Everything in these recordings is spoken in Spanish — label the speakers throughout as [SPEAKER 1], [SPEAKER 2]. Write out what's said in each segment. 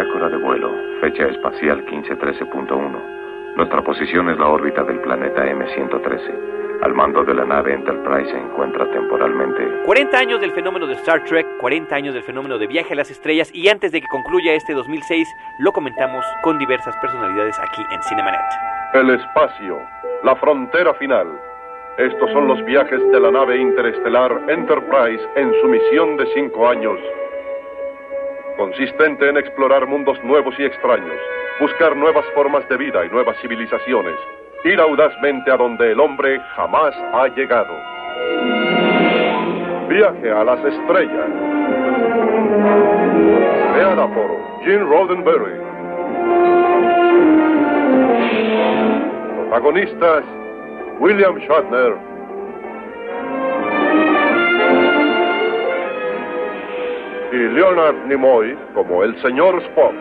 [SPEAKER 1] Bitácora de vuelo, fecha espacial 1513.1. Nuestra posición es la órbita del planeta M113. Al mando de la nave Enterprise se encuentra temporalmente
[SPEAKER 2] 40 años del fenómeno de Star Trek, 40 años del fenómeno de viaje a las estrellas y antes de que concluya este 2006 lo comentamos con diversas personalidades aquí en Cinemanet.
[SPEAKER 3] El espacio, la frontera final. Estos son los viajes de la nave interestelar Enterprise en su misión de cinco años, consistente en explorar mundos nuevos y extraños, buscar nuevas formas de vida y nuevas civilizaciones, ir audazmente a donde el hombre jamás ha llegado. Viaje a las estrellas. Creada por Gene Roddenberry. Protagonistas William Shatner. Y Leonard Nimoy como el señor Spock.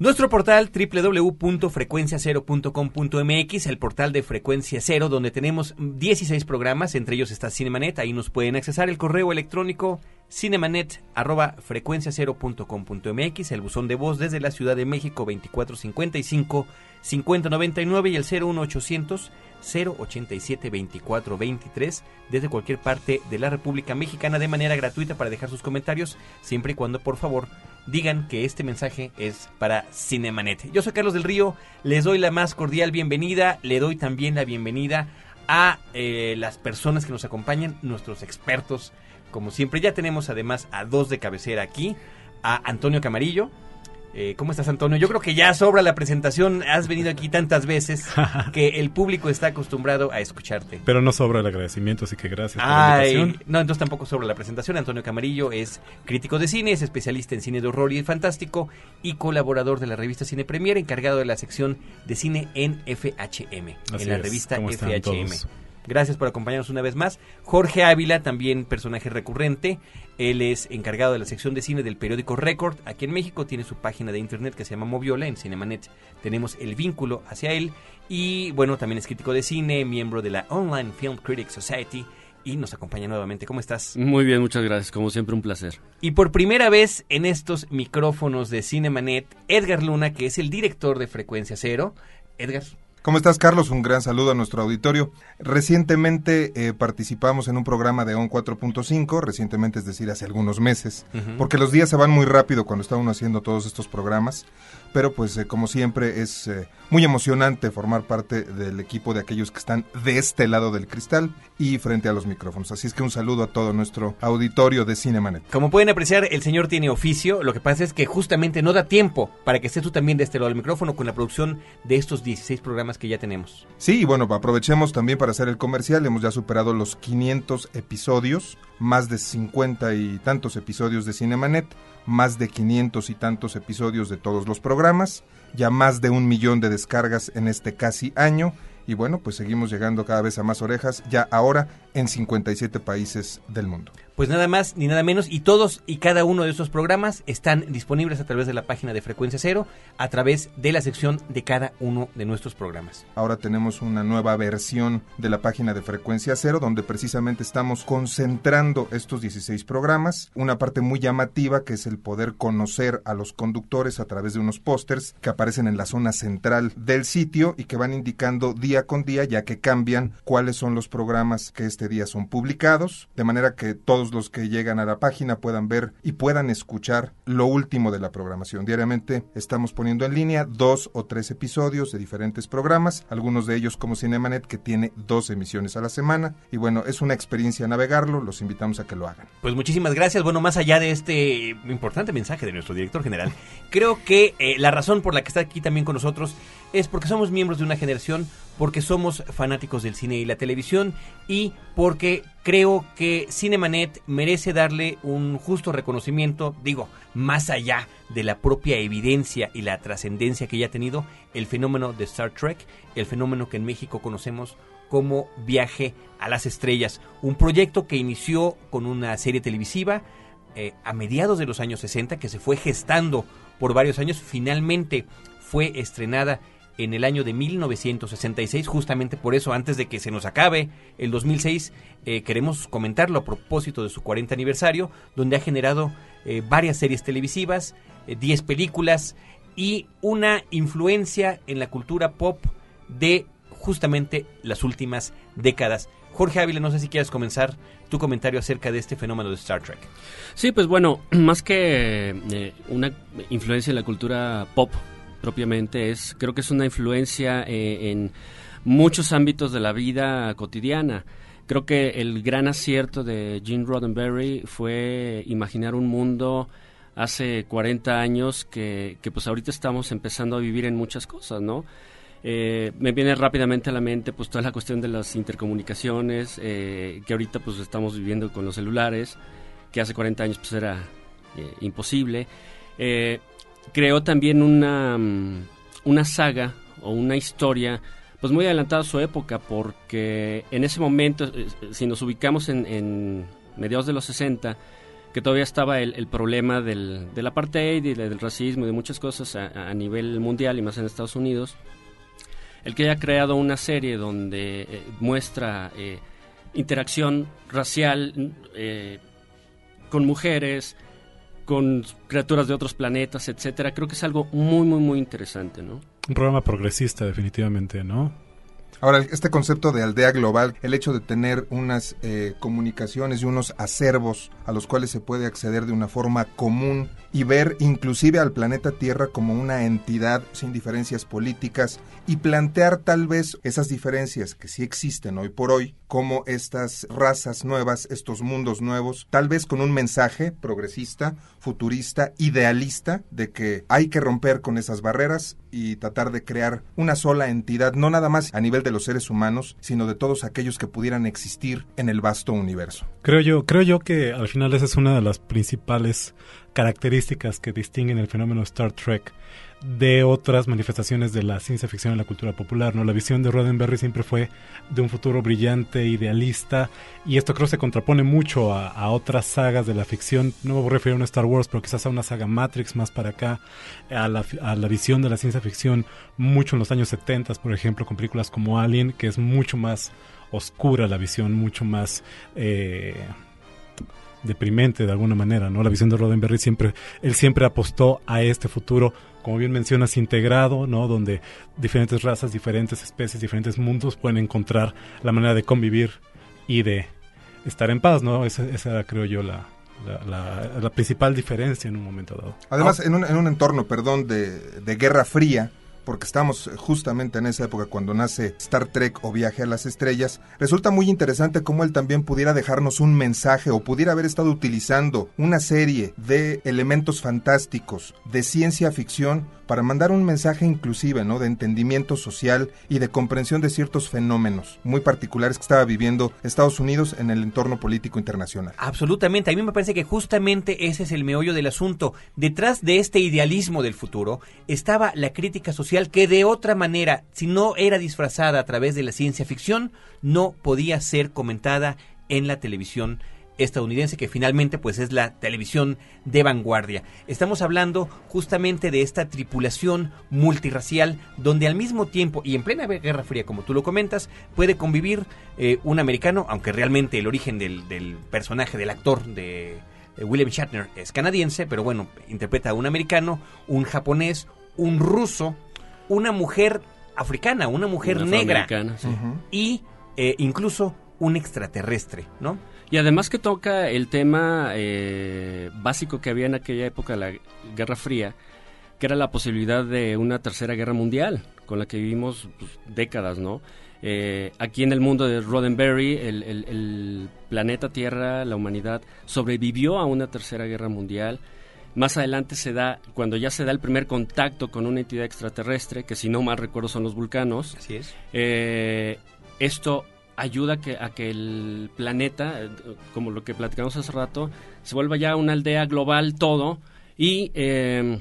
[SPEAKER 2] Nuestro portal www.frecuenciacero.com.mx, el portal de Frecuencia Cero, donde tenemos 16 programas, entre ellos está Cinemanet, ahí nos pueden accesar el correo electrónico cinemanet@frecuenciacero.com.mx, el buzón de voz desde la Ciudad de México 2455 5099 y el 01800 087 2423 desde cualquier parte de la República Mexicana de manera gratuita para dejar sus comentarios, siempre y cuando por favor digan que este mensaje es para Cinemanet. Yo soy Carlos del Río, les doy la más cordial bienvenida, le doy también la bienvenida a eh, las personas que nos acompañan, nuestros expertos. Como siempre, ya tenemos además a dos de cabecera aquí, a Antonio Camarillo. Eh, ¿Cómo estás, Antonio? Yo creo que ya sobra la presentación. Has venido aquí tantas veces que el público está acostumbrado a escucharte.
[SPEAKER 4] Pero no sobra el agradecimiento, así que gracias por la invitación.
[SPEAKER 2] no, entonces tampoco sobra la presentación. Antonio Camarillo es crítico de cine, es especialista en cine de horror y fantástico y colaborador de la revista Cine Premier, encargado de la sección de cine en FHM,
[SPEAKER 4] Así
[SPEAKER 2] en la
[SPEAKER 4] es.
[SPEAKER 2] revista
[SPEAKER 4] ¿Cómo están
[SPEAKER 2] FHM.
[SPEAKER 4] todos?
[SPEAKER 2] Gracias por acompañarnos una vez más. Jorge Ávila, también personaje recurrente. Él es encargado de la sección de cine del periódico Record. Aquí en México tiene su página de internet que se llama Moviola. En Cinemanet tenemos el vínculo hacia él. Y bueno, también es crítico de cine, miembro de la Online Film Critics Society. Y nos acompaña nuevamente. ¿Cómo estás?
[SPEAKER 5] Muy bien, muchas gracias. Como siempre, un placer.
[SPEAKER 2] Y por primera vez en estos micrófonos de Cinemanet, Edgar Luna, que es el director de Frecuencia Cero. Edgar,
[SPEAKER 6] ¿Cómo estás, Carlos? Un gran saludo a nuestro auditorio. Recientemente eh, participamos en un programa de ON 4.5, recientemente es decir, hace algunos meses, porque los días se van muy rápido cuando está uno haciendo todos estos programas, pero pues eh, como siempre es eh, muy emocionante formar parte del equipo de aquellos que están de este lado del cristal y frente a los micrófonos. Así es que un saludo a todo nuestro auditorio de Cinemanet.
[SPEAKER 2] Como pueden apreciar, el señor tiene oficio. Lo que pasa es que justamente no da tiempo para que estés tú también de este lado del micrófono con la producción de estos 16 programas que ya tenemos.
[SPEAKER 6] Sí, y bueno, aprovechemos también para hacer el comercial. Hemos ya superado los 500 episodios, más de 50 y tantos episodios de Cinemanet, más de 500 y tantos episodios de todos los programas, ya más de un millón de descargas en este casi año. Y bueno, pues seguimos llegando cada vez a más orejas, ya ahora en 57 países del mundo.
[SPEAKER 2] Pues nada más ni nada menos. Y todos y cada uno de estos programas están disponibles a través de la página de Frecuencia Cero, a través de la sección de cada uno de nuestros programas.
[SPEAKER 6] Ahora tenemos una nueva versión de la página de Frecuencia Cero, donde precisamente estamos concentrando estos 16 programas. Una parte muy llamativa que es el poder conocer a los conductores a través de unos pósters que aparecen en la zona central del sitio y que van indicando día con día, ya que cambian cuáles son los programas que este día son publicados, de manera que todos los que llegan a la página puedan ver y puedan escuchar lo último de la programación. Diariamente estamos poniendo en línea dos o tres episodios de diferentes programas, algunos de ellos como Cinemanet que tiene dos emisiones a la semana y bueno, es una experiencia navegarlo, los invitamos a que lo hagan.
[SPEAKER 2] Pues muchísimas gracias. Bueno, más allá de este importante mensaje de nuestro director general, creo que eh, la razón por la que está aquí también con nosotros es porque somos miembros de una generación, porque somos fanáticos del cine y la televisión y porque creo que Cinemanet merece darle un justo reconocimiento, digo, más allá de la propia evidencia y la trascendencia que ya ha tenido el fenómeno de Star Trek, el fenómeno que en México conocemos como Viaje a las Estrellas, un proyecto que inició con una serie televisiva eh, a mediados de los años 60 que se fue gestando por varios años, finalmente fue estrenada en el año de 1966, justamente por eso, antes de que se nos acabe el 2006, eh, queremos comentarlo a propósito de su 40 aniversario, donde ha generado eh, varias series televisivas, 10 películas y una influencia en la cultura pop de justamente las últimas décadas. Jorge Ávila, no sé si quieres comenzar tu comentario acerca de este fenómeno de Star Trek.
[SPEAKER 5] Sí, pues bueno, más que eh, una influencia en la cultura pop propiamente, es creo que es una influencia eh, en muchos ámbitos de la vida cotidiana. Creo que el gran acierto de Gene Roddenberry fue imaginar un mundo hace 40 años que, que pues ahorita estamos empezando a vivir en muchas cosas, ¿no? Eh, me viene rápidamente a la mente pues toda la cuestión de las intercomunicaciones eh, que ahorita pues estamos viviendo con los celulares, que hace 40 años pues era eh, imposible. Creó también una, mm, una saga o una historia pues muy adelantada a su época porque en ese momento, si nos ubicamos en, mediados de los 60, que todavía estaba el, problema del, del apartheid y del racismo y de muchas cosas a, a nivel mundial y más en Estados Unidos, el que haya creado una serie donde eh, muestra eh, interacción racial eh, con mujeres, con criaturas de otros planetas, etcétera, creo que es algo muy, muy, muy interesante, ¿no?
[SPEAKER 4] Un programa progresista, definitivamente, ¿no?
[SPEAKER 6] Ahora, este concepto de aldea global, el hecho de tener unas eh, comunicaciones y unos acervos a los cuales se puede acceder de una forma común y ver inclusive al planeta Tierra como una entidad sin diferencias políticas y plantear tal vez esas diferencias que sí existen hoy por hoy, como estas razas nuevas, estos mundos nuevos, tal vez con un mensaje progresista, futurista, idealista, de que hay que romper con esas barreras y tratar de crear una sola entidad, no nada más a nivel de los seres humanos, sino de todos aquellos que pudieran existir en el vasto universo.
[SPEAKER 4] Creo yo, creo yo que al final esa es una de las principales características que distinguen el fenómeno Star Trek de otras manifestaciones de la ciencia ficción en la cultura popular. ¿no? La visión de Roddenberry siempre fue de un futuro brillante, idealista, y esto creo se contrapone mucho a, otras sagas de la ficción. No me voy a una Star Wars, pero quizás a una saga Matrix más para acá, a la, a la visión de la ciencia ficción mucho en los años 70, por ejemplo, con películas como Alien, que es mucho más oscura la visión, mucho más... Eh, deprimente de alguna manera, ¿no? La visión de Roddenberry siempre, él siempre apostó a este futuro como bien mencionas, integrado, ¿no? Donde diferentes razas, diferentes especies, diferentes mundos pueden encontrar la manera de convivir y de estar en paz, ¿no? Esa, esa creo yo, la, la, principal diferencia en un momento dado.
[SPEAKER 6] Además, en, un, en un entorno, perdón, de, de guerra fría, porque estamos justamente en esa época cuando nace Star Trek o Viaje a las Estrellas, resulta muy interesante cómo él también pudiera dejarnos un mensaje o pudiera haber estado utilizando una serie de elementos fantásticos de ciencia ficción para mandar un mensaje inclusive, ¿no? De entendimiento social y de comprensión de ciertos fenómenos muy particulares que estaba viviendo Estados Unidos en el entorno político internacional.
[SPEAKER 2] Absolutamente, a mí me parece que justamente ese es el meollo del asunto. Detrás de este idealismo del futuro estaba la crítica social que de otra manera, si no era disfrazada a través de la ciencia ficción, no podía ser comentada en la televisión estadounidense que finalmente pues es la televisión de vanguardia. Estamos hablando justamente de esta tripulación multirracial donde al mismo tiempo y en plena Guerra Fría como tú lo comentas puede convivir eh, un americano, aunque realmente el origen del, personaje del actor de William Shatner es canadiense, pero bueno, interpreta a un americano, un japonés, un ruso, una mujer africana, una mujer negra y eh, incluso un extraterrestre, ¿no?
[SPEAKER 5] Y además que toca el tema eh, básico que había en aquella época, la Guerra Fría, que era la posibilidad de una tercera guerra mundial, con la que vivimos pues, décadas, ¿no? Eh, aquí en el mundo de Roddenberry, el, el, planeta Tierra, la humanidad, sobrevivió a una tercera guerra mundial. Más adelante se da, cuando ya se da el primer contacto con una entidad extraterrestre, que si no mal recuerdo son los vulcanos.
[SPEAKER 2] Así es.
[SPEAKER 5] Eh, esto ayuda a que, a que el planeta, eh, como lo que platicamos hace rato, se vuelva ya una aldea global todo y eh,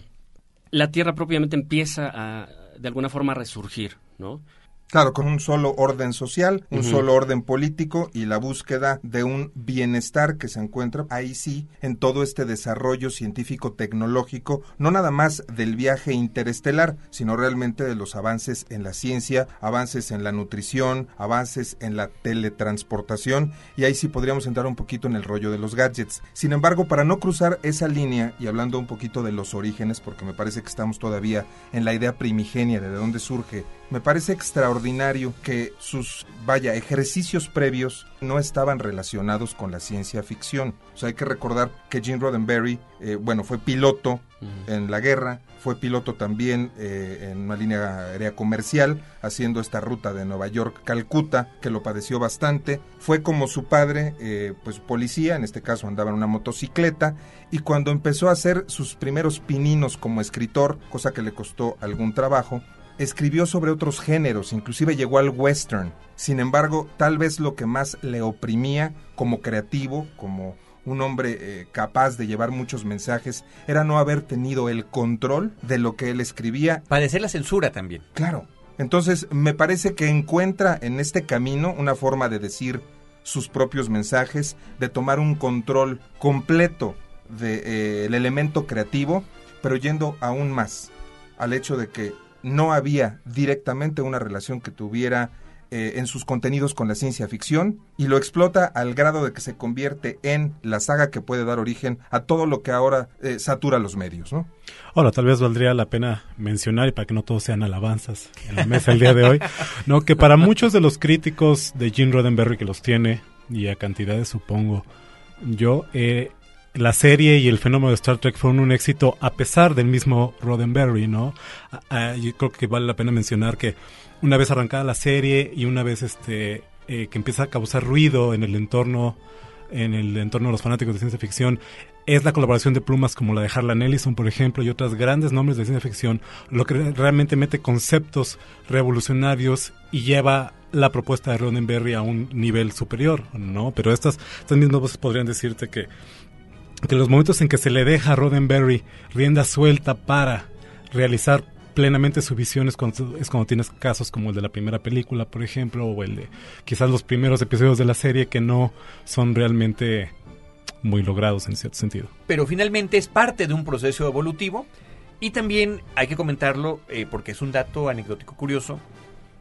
[SPEAKER 5] la Tierra propiamente empieza a, de alguna forma, a resurgir, ¿no?
[SPEAKER 6] Claro, con un solo orden social, un solo orden político y la búsqueda de un bienestar que se encuentra ahí sí en todo este desarrollo científico tecnológico, no nada más del viaje interestelar, sino realmente de los avances en la ciencia, avances en la nutrición, avances en la teletransportación y ahí sí podríamos entrar un poquito en el rollo de los gadgets. Sin embargo, para no cruzar esa línea y hablando un poquito de los orígenes, porque me parece que estamos todavía en la idea primigenia de dónde surge me parece extraordinario que sus, vaya, ejercicios previos no estaban relacionados con la ciencia ficción. O sea, hay que recordar que Gene Roddenberry, eh, bueno, fue piloto en la guerra, fue piloto también eh, en una línea aérea comercial, haciendo esta ruta de Nueva York-Calcuta, que lo padeció bastante. Fue como su padre, eh, pues policía, en este caso andaba en una motocicleta, y cuando empezó a hacer sus primeros pininos como escritor, cosa que le costó algún trabajo, escribió sobre otros géneros, inclusive llegó al western. Sin embargo, tal vez lo que más le oprimía como creativo, como un hombre eh, capaz de llevar muchos mensajes, era no haber tenido el control de lo que él escribía.
[SPEAKER 2] Padecer la censura también.
[SPEAKER 6] Claro. Entonces, me parece que encuentra en este camino una forma de decir sus propios mensajes, de tomar un control completo del de, eh, elemento creativo, pero yendo aún más al hecho de que no había directamente una relación que tuviera eh, en sus contenidos con la ciencia ficción y lo explota al grado de que se convierte en la saga que puede dar origen a todo lo que ahora eh, satura los medios, ¿no?
[SPEAKER 4] Ahora, tal vez valdría la pena mencionar, y para que no todos sean alabanzas en la mesa el día de hoy, ¿no? que para muchos de los críticos de Gene Roddenberry que los tiene, y a cantidades supongo, yo, eh, la serie y el fenómeno de Star Trek fueron un éxito a pesar del mismo Roddenberry, ¿no? yo creo que vale la pena mencionar que una vez arrancada la serie y una vez este eh, que empieza a causar ruido en el entorno en el entorno de los fanáticos de ciencia ficción es la colaboración de plumas como la de Harlan Ellison, por ejemplo, y otros grandes nombres de ciencia ficción, lo que realmente mete conceptos revolucionarios y lleva la propuesta de Roddenberry a un nivel superior, ¿no? Pero estas, estas mismas voces podrían decirte que que los momentos en que se le deja a Roddenberry rienda suelta para realizar plenamente su visión es cuando, es cuando tienes casos como el de la primera película, por ejemplo, o el de quizás los primeros episodios de la serie que no son realmente muy logrados en cierto sentido.
[SPEAKER 2] Pero finalmente es parte de un proceso evolutivo y también hay que comentarlo eh, porque es un dato anecdótico curioso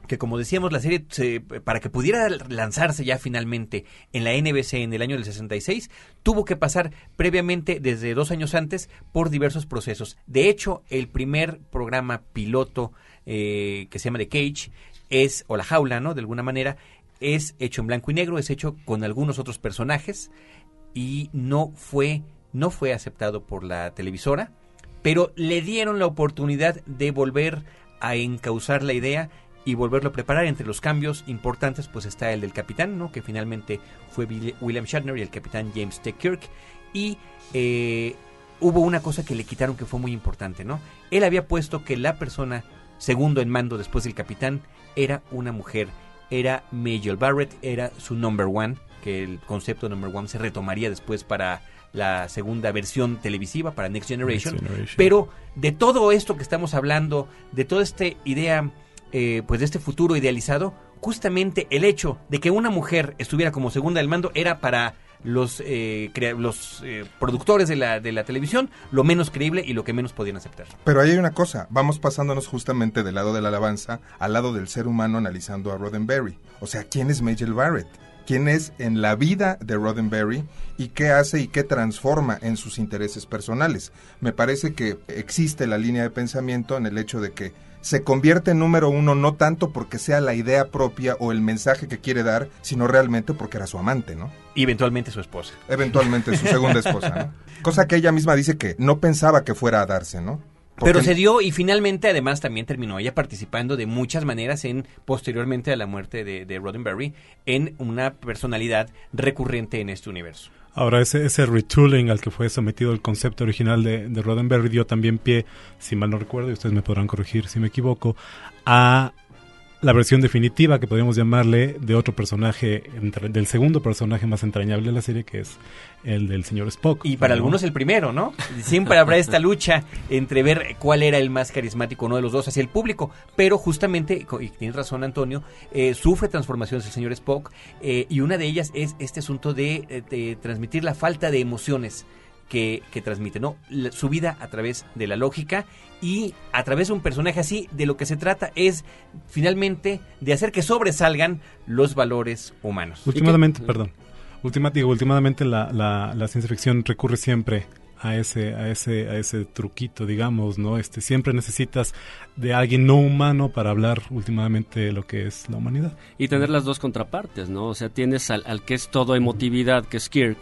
[SPEAKER 2] que como decíamos, la serie, para que pudiera lanzarse ya finalmente en la NBC en el año del 66, tuvo que pasar previamente, desde dos años antes, por diversos procesos. De hecho, el primer programa piloto eh, que se llama The Cage es, o La Jaula, ¿no? De alguna manera, es hecho en blanco y negro, es hecho con algunos otros personajes y no fue, no fue aceptado por la televisora, pero le dieron la oportunidad de volver a encauzar la idea y volverlo a preparar. Entre los cambios importantes, pues está el del capitán, ¿no? Que finalmente fue William Shatner y el capitán James T. Kirk. Y eh, hubo una cosa que le quitaron que fue muy importante, ¿no? Él había puesto que la persona segundo en mando después del capitán era una mujer. Era Major Barrett, era su number one, que el concepto number one se retomaría después para la segunda versión televisiva para Next Generation. Next Generation. Pero de todo esto que estamos hablando, de toda esta idea eh, pues de este futuro idealizado, justamente el hecho de que una mujer estuviera como segunda del mando era para los, eh, los eh, productores de la, de la televisión lo menos creíble y lo que menos podían aceptar.
[SPEAKER 6] Pero ahí hay una cosa, vamos pasándonos justamente del lado de la alabanza al lado del ser humano analizando a Roddenberry. O sea, ¿quién es Majel Barrett? quién es en la vida de Roddenberry y qué hace y qué transforma en sus intereses personales. Me parece que existe la línea de pensamiento en el hecho de que se convierte en número uno no tanto porque sea la idea propia o el mensaje que quiere dar, sino realmente porque era su amante, ¿no?
[SPEAKER 2] Y eventualmente su esposa.
[SPEAKER 6] Eventualmente su segunda esposa, ¿no? Cosa que ella misma dice que no pensaba que fuera a darse, ¿no?
[SPEAKER 2] Pero se dio y finalmente además también terminó ella participando de muchas maneras en posteriormente a la muerte de, de Roddenberry en una personalidad recurrente en este universo.
[SPEAKER 4] Ahora, ese, ese retooling al que fue sometido el concepto original de, de Roddenberry dio también pie, si mal no recuerdo, y ustedes me podrán corregir si me equivoco, a la versión definitiva que podríamos llamarle de otro personaje, del segundo personaje más entrañable de la serie, que es el del señor Spock.
[SPEAKER 2] Y para
[SPEAKER 4] ¿no?
[SPEAKER 2] algunos el primero, ¿no? Siempre habrá esta lucha entre ver cuál era el más carismático, uno de los dos, hacia el público. Pero justamente, y tienes razón Antonio, eh, sufre transformaciones el señor Spock eh, y una de ellas es este asunto de, eh, de transmitir la falta de emociones que, que transmite, ¿no? La- su vida a través de la lógica y a través de un personaje así, de lo que se trata es finalmente de hacer que sobresalgan los valores humanos.
[SPEAKER 4] Últimamente, perdón. Última, digo, últimamente la, la, la ciencia ficción recurre siempre a ese, a ese, a ese truquito, digamos, ¿no? Este, siempre necesitas de alguien no humano para hablar últimamente de lo que es la humanidad.
[SPEAKER 5] Y tener las dos contrapartes, ¿no? O sea, tienes al, al que es todo emotividad, que es Kirk,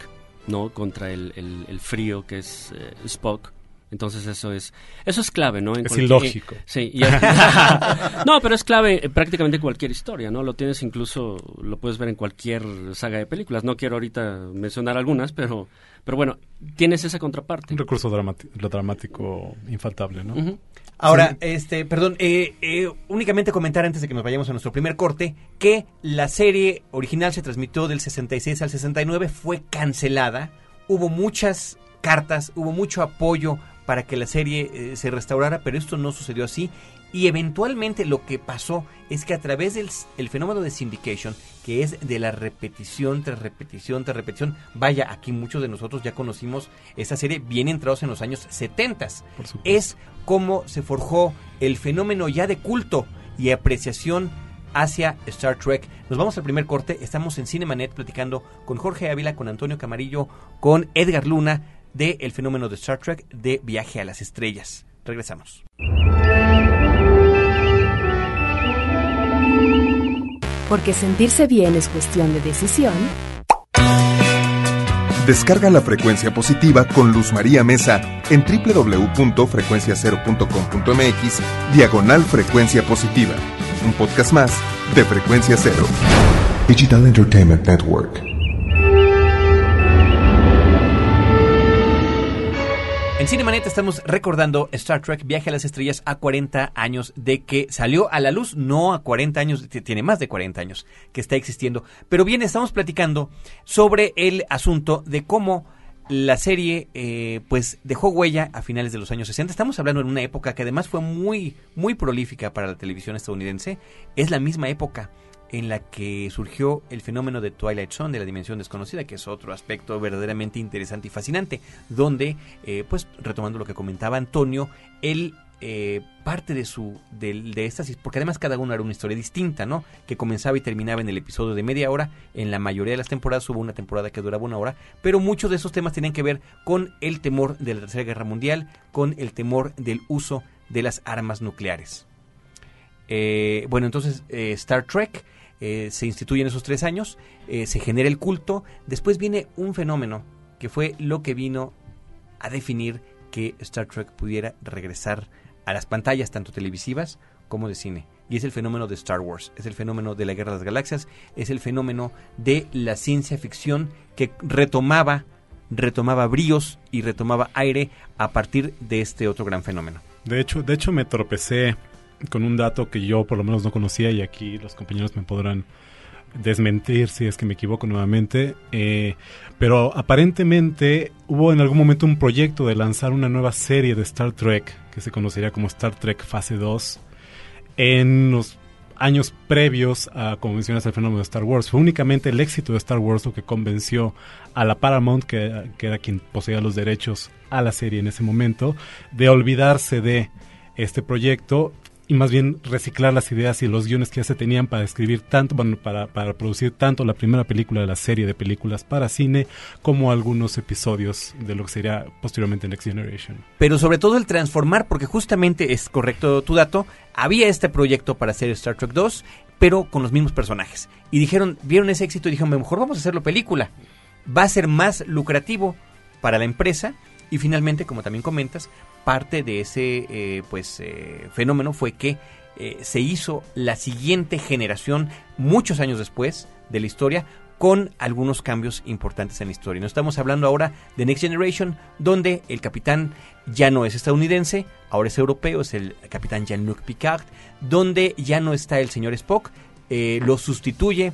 [SPEAKER 5] ¿no? Contra el, el- el frío, que es eh, Spock. Entonces eso es eso es clave, ¿no? En
[SPEAKER 4] Es ilógico.
[SPEAKER 5] Sí. y- no, pero es clave en prácticamente cualquier historia, ¿no? Lo tienes incluso, lo puedes ver en cualquier saga de películas. No quiero ahorita mencionar algunas, pero, pero bueno, tienes esa contraparte.
[SPEAKER 4] Un recurso lo dramático infaltable, ¿no?
[SPEAKER 2] Ahora, este, perdón, eh, eh, únicamente comentar antes de que nos vayamos a nuestro primer corte que la serie original se transmitió del 66 al 69, fue cancelada, hubo muchas cartas, hubo mucho apoyo para que la serie eh, se restaurara, pero esto no sucedió así y eventualmente lo que pasó es que a través del el fenómeno de syndication, que es de la repetición tras repetición tras repetición, vaya, aquí muchos de nosotros ya conocimos esta serie bien entrados en los años 70
[SPEAKER 4] Por supuesto.
[SPEAKER 2] es cómo se forjó el fenómeno ya de culto y apreciación hacia Star Trek. Nos vamos al primer corte, estamos en Cinemanet platicando con Jorge Ávila, con Antonio Camarillo, con Edgar Luna de el fenómeno de Star Trek de Viaje a las Estrellas. Regresamos.
[SPEAKER 7] Porque sentirse bien es cuestión de decisión.
[SPEAKER 6] Descarga la frecuencia positiva con Luz María Mesa en www.frecuenciacero.com.mx diagonal frecuencia positiva. Un podcast más de Frecuencia Cero. Digital Entertainment Network.
[SPEAKER 2] En Cinemanet estamos recordando Star Trek Viaje a las Estrellas a 40 años de que salió a la luz, no a 40 años, tiene más de 40 años que está existiendo. Pero bien, estamos platicando sobre el asunto de cómo la serie eh, pues dejó huella a finales de los años 60. Estamos hablando en una época que además fue muy, muy prolífica para la televisión estadounidense. Es la misma época en la que surgió el fenómeno de Twilight Zone, de la dimensión desconocida, que es otro aspecto verdaderamente interesante y fascinante, donde, eh, pues retomando lo que comentaba Antonio, él eh, parte de su de, estas, porque además cada uno era una historia distinta, ¿no? Que comenzaba y terminaba en el episodio de media hora. En la mayoría de las temporadas hubo una temporada que duraba una hora, pero muchos de esos temas tenían que ver con el temor de la Tercera Guerra Mundial, con el temor del uso de las armas nucleares. Eh, bueno, entonces Star Trek eh, se instituye en esos tres años, eh, se genera el culto, después viene un fenómeno que fue lo que vino a definir que Star Trek pudiera regresar a las pantallas tanto televisivas como de cine. Y es el fenómeno de Star Wars, es el fenómeno de la Guerra de las Galaxias, es el fenómeno de la ciencia ficción que retomaba, retomaba bríos y retomaba aire a partir de este otro gran fenómeno.
[SPEAKER 4] De hecho, de hecho me tropecé con un dato que yo por lo menos no conocía y aquí los compañeros me podrán desmentir si es que me equivoco nuevamente. eh, pero aparentemente hubo en algún momento un proyecto de lanzar una nueva serie de Star Trek que se conocería como Star Trek Fase 2 en los años previos a, como mencionas, el fenómeno de Star Wars. Fue únicamente el éxito de Star Wars lo que convenció a la Paramount, que, que era quien poseía los derechos a la serie en ese momento, de olvidarse de este proyecto y más bien reciclar las ideas y los guiones que ya se tenían para escribir tanto, bueno, para, para producir tanto la primera película de la serie de películas para cine como algunos episodios de lo que sería posteriormente Next Generation.
[SPEAKER 2] pero sobre todo el transformar, porque justamente es correcto tu dato, había este proyecto para hacer Star Trek 2, pero con los mismos personajes. Y dijeron, vieron ese éxito y dijeron, mejor vamos a hacerlo película. Va a ser más lucrativo para la empresa y finalmente, como también comentas, parte de ese eh, pues eh, fenómeno fue que eh, se hizo la siguiente generación muchos años después de la historia con algunos cambios importantes en la historia. No estamos hablando ahora de Next Generation, donde el capitán ya no es estadounidense, ahora es europeo, es el capitán Jean-Luc Picard, donde ya no está el señor Spock, eh, lo sustituye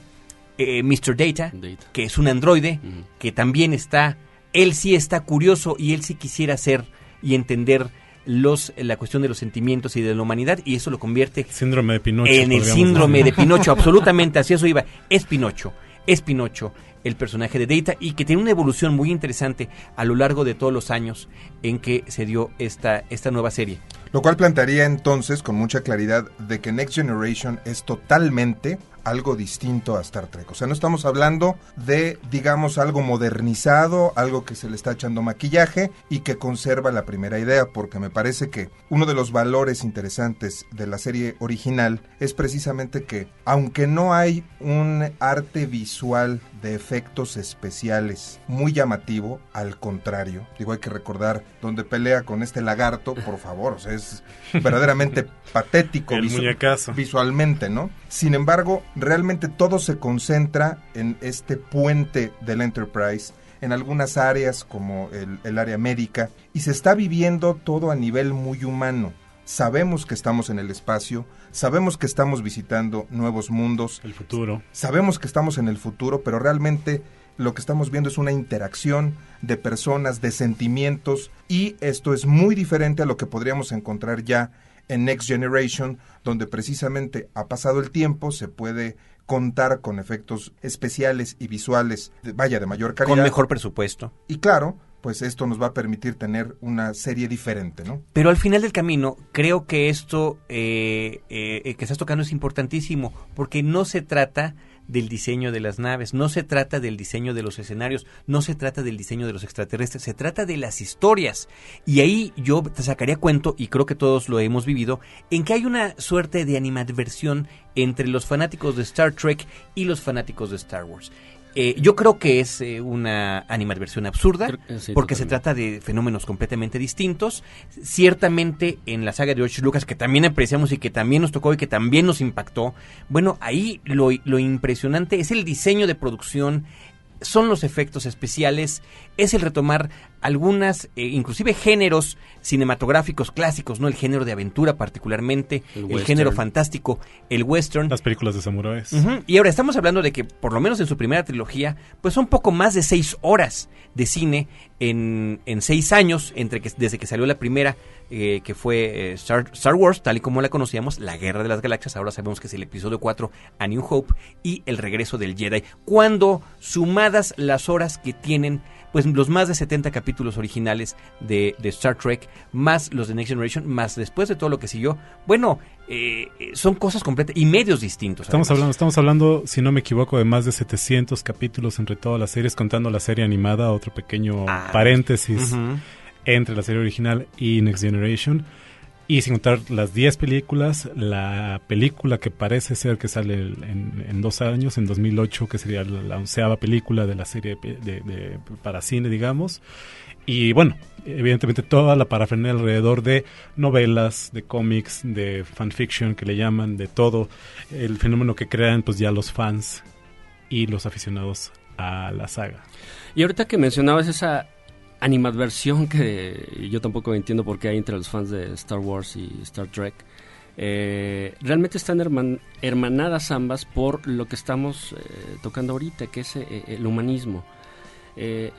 [SPEAKER 2] Mr. Data,
[SPEAKER 5] Data.
[SPEAKER 2] que es un androide, que también está, él sí está curioso y él sí quisiera ser y entender los, la cuestión de los sentimientos y de la humanidad, y eso lo convierte
[SPEAKER 4] Síndrome de Pinocho.
[SPEAKER 2] en el síndrome
[SPEAKER 4] decir.
[SPEAKER 2] de Pinocho, absolutamente, así eso iba. Es Pinocho, es Pinocho el personaje de Data y que tiene una evolución muy interesante a lo largo de todos los años en que se dio esta, esta nueva serie.
[SPEAKER 6] Lo cual plantearía entonces con mucha claridad de que Next Generation es totalmente algo distinto a Star Trek. O sea, no estamos hablando de, digamos, algo modernizado, algo que se le está echando maquillaje y que conserva la primera idea, porque me parece que uno de los valores interesantes de la serie original es precisamente que, aunque no hay un arte visual de efectos especiales muy llamativo, al contrario, digo, hay que recordar donde pelea con este lagarto, por favor, o sea, es verdaderamente patético
[SPEAKER 4] El
[SPEAKER 6] visu-
[SPEAKER 4] muñecazo.
[SPEAKER 6] visualmente, ¿no? Sin embargo, realmente todo se concentra en este puente del Enterprise, en algunas áreas como el, el área médica, y se está viviendo todo a nivel muy humano. Sabemos que estamos en el espacio, sabemos que estamos visitando nuevos mundos,
[SPEAKER 4] El futuro.
[SPEAKER 6] sabemos que estamos en el futuro, pero realmente lo que estamos viendo es una interacción de personas, de sentimientos, y esto es muy diferente a lo que podríamos encontrar ya en Next Generation, donde precisamente ha pasado el tiempo, se puede contar con efectos especiales y visuales, de- vaya, de mayor calidad.
[SPEAKER 2] Con mejor presupuesto.
[SPEAKER 6] Y claro, pues esto nos va a permitir tener una serie diferente, ¿no?
[SPEAKER 2] Pero al final del camino, creo que esto eh, eh, que estás tocando es importantísimo, porque no se trata del diseño de las naves, no se trata del diseño de los escenarios, no se trata del diseño de los extraterrestres, se trata de las historias. Y ahí yo te sacaría cuento, y creo que todos lo hemos vivido, en que hay una suerte de animadversión entre los fanáticos de Star Trek y los fanáticos de Star Wars. Eh, yo creo que es eh, una animadversión absurda,
[SPEAKER 5] sí,
[SPEAKER 2] porque se trata de fenómenos completamente distintos. Ciertamente en la saga de George Lucas, que también apreciamos y que también nos tocó y que también nos impactó, bueno, ahí lo, lo impresionante es el diseño de producción, son los efectos especiales, es el retomar algunas, eh, inclusive géneros cinematográficos clásicos, ¿no? El género de aventura particularmente,
[SPEAKER 5] El
[SPEAKER 2] género fantástico, el western.
[SPEAKER 4] Las películas de samuráis.
[SPEAKER 2] Ujú, Y ahora estamos hablando de que, por lo menos en su primera trilogía, pues son poco más de seis horas de cine en, en seis años, entre que, desde que salió la primera, eh, que fue eh, Star, Star Wars, tal y como la conocíamos, La Guerra de las Galaxias, ahora sabemos que es el episodio 4, A New Hope, y El Regreso del Jedi, cuando sumadas las horas que tienen pues los más de 70 capítulos originales de, de Star Trek, más los de Next Generation, más después de todo lo que siguió, bueno, eh, eh, son cosas completas y medios distintos.
[SPEAKER 4] Estamos
[SPEAKER 2] además.
[SPEAKER 4] hablando, estamos hablando, si no me equivoco, de más de 700 capítulos entre todas las series, contando la serie animada, otro pequeño
[SPEAKER 2] Ah,
[SPEAKER 4] paréntesis entre la serie original y Next Generation. Y sin contar las 10 películas, la película que parece ser que sale en, dos años, en 2008, que sería la, la onceava película de la serie de- para cine, digamos. Y bueno, evidentemente toda la parafernalia alrededor de novelas, de cómics, de fanfiction que le llaman, de todo el fenómeno que crean pues ya los fans y los aficionados a la saga.
[SPEAKER 5] Y ahorita que mencionabas esa animadversión que yo tampoco entiendo por qué hay entre los fans de Star Wars y Star Trek, eh, realmente están herman- hermanadas ambas por lo que estamos eh, tocando ahorita, que es eh, el humanismo.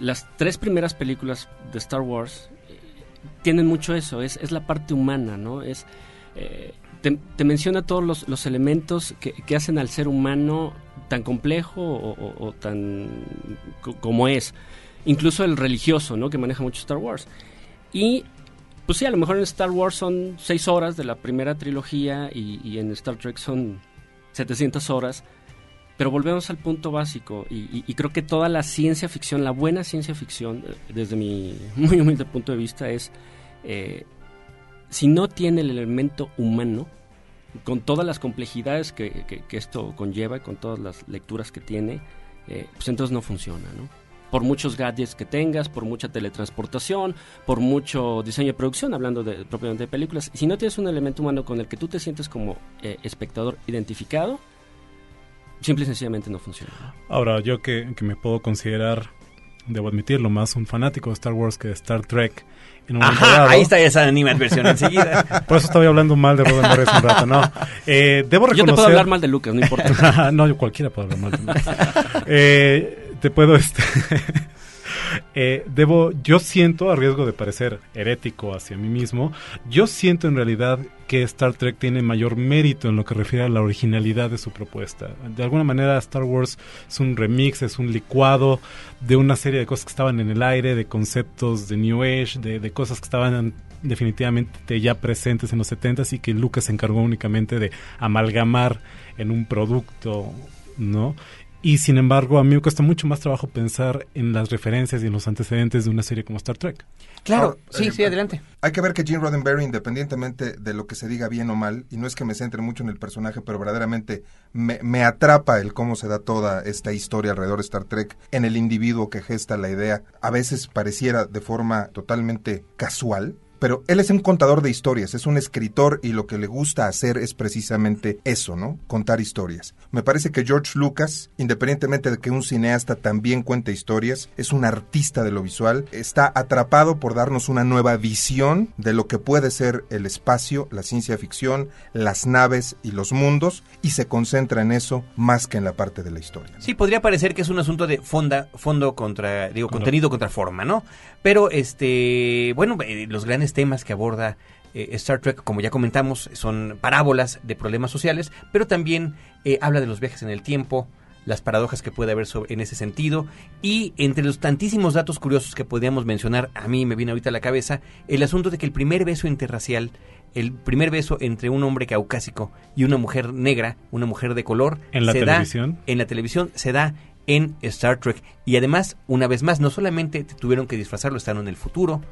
[SPEAKER 5] Las tres primeras películas de Star Wars tienen mucho eso, es, es la parte humana, ¿no? Es, te, menciona todos los, elementos que, hacen al ser humano tan complejo o, tan co- como es. Incluso el religioso, ¿no? Que maneja mucho Star Wars. Y, pues sí, a lo mejor en Star Wars son seis horas de la primera trilogía y, en Star Trek son 700 horas. Pero volvemos al punto básico y, creo que toda la ciencia ficción, la buena ciencia ficción, eh, desde mi muy humilde punto de vista, es eh, si no tiene el elemento humano, con todas las complejidades que esto conlleva y con todas las lecturas que tiene, eh, pues entonces no funciona, ¿no? Por muchos gadgets que tengas, por mucha teletransportación, por mucho diseño de producción, hablando de, propiamente de películas, si no tienes un elemento humano con el que tú te sientes como eh, espectador identificado, simple y sencillamente no funciona.
[SPEAKER 4] Ahora, yo que, que me puedo considerar, debo admitirlo, más un fanático de Star Wars que de Star Trek. En un momento
[SPEAKER 2] Ajá,
[SPEAKER 4] dado-
[SPEAKER 2] ahí está esa animadversión enseguida.
[SPEAKER 4] Por eso estaba hablando mal de Roddenberry hace un rato, no. Eh, debo
[SPEAKER 5] Yo
[SPEAKER 4] reconocer...
[SPEAKER 5] te puedo hablar mal de Lucas, no importa.
[SPEAKER 4] no, yo cualquiera puede hablar mal de mí. Eh, te puedo, este... eh, debo, yo siento, a riesgo de parecer herético hacia mí mismo, yo siento en realidad que Star Trek tiene mayor mérito en lo que refiere a la originalidad de su propuesta. De alguna manera Star Wars es un remix, es un licuado de una serie de cosas que estaban en el aire, de conceptos de New Age, de, de cosas que estaban definitivamente ya presentes en los 70s y que Lucas se encargó únicamente de amalgamar en un producto, ¿no? Y sin embargo, a mí me cuesta mucho más trabajo pensar en las referencias y en los antecedentes de una serie como Star Trek.
[SPEAKER 2] Claro,
[SPEAKER 6] Ahora,
[SPEAKER 2] sí,
[SPEAKER 6] eh,
[SPEAKER 2] sí, adelante.
[SPEAKER 6] Hay que ver que Gene Roddenberry, independientemente de lo que se diga bien o mal, y no es que me centre mucho en el personaje, pero verdaderamente me, me atrapa el cómo se da toda esta historia alrededor de Star Trek en el individuo que gesta la idea. A veces pareciera de forma totalmente casual, pero él es un contador de historias, es un escritor y lo que le gusta hacer es precisamente eso, ¿no? Contar historias. Me parece que George Lucas, independientemente de que un cineasta también cuente historias, es un artista de lo visual, está atrapado por darnos una nueva visión de lo que puede ser el espacio, la ciencia ficción, las naves y los mundos y se concentra en eso más que en la parte de la historia.
[SPEAKER 2] Sí, podría parecer que es un asunto de fonda, fondo contra, digo, contenido contra forma, ¿no? Pero, este, bueno, eh, los grandes temas que aborda eh, Star Trek, como ya comentamos, son parábolas de problemas sociales, pero también eh, habla de los viajes en el tiempo, las paradojas que puede haber sobre- en ese sentido, y entre los tantísimos datos curiosos que podríamos mencionar, a mí me viene ahorita a la cabeza, el asunto de que el primer beso interracial, el primer beso entre un hombre caucásico y una mujer negra, una mujer de color,
[SPEAKER 4] En la
[SPEAKER 2] se da
[SPEAKER 4] televisión.
[SPEAKER 2] en la televisión se da en Star Trek. Y además, una vez más, no solamente tuvieron que disfrazarlo estando en el futuro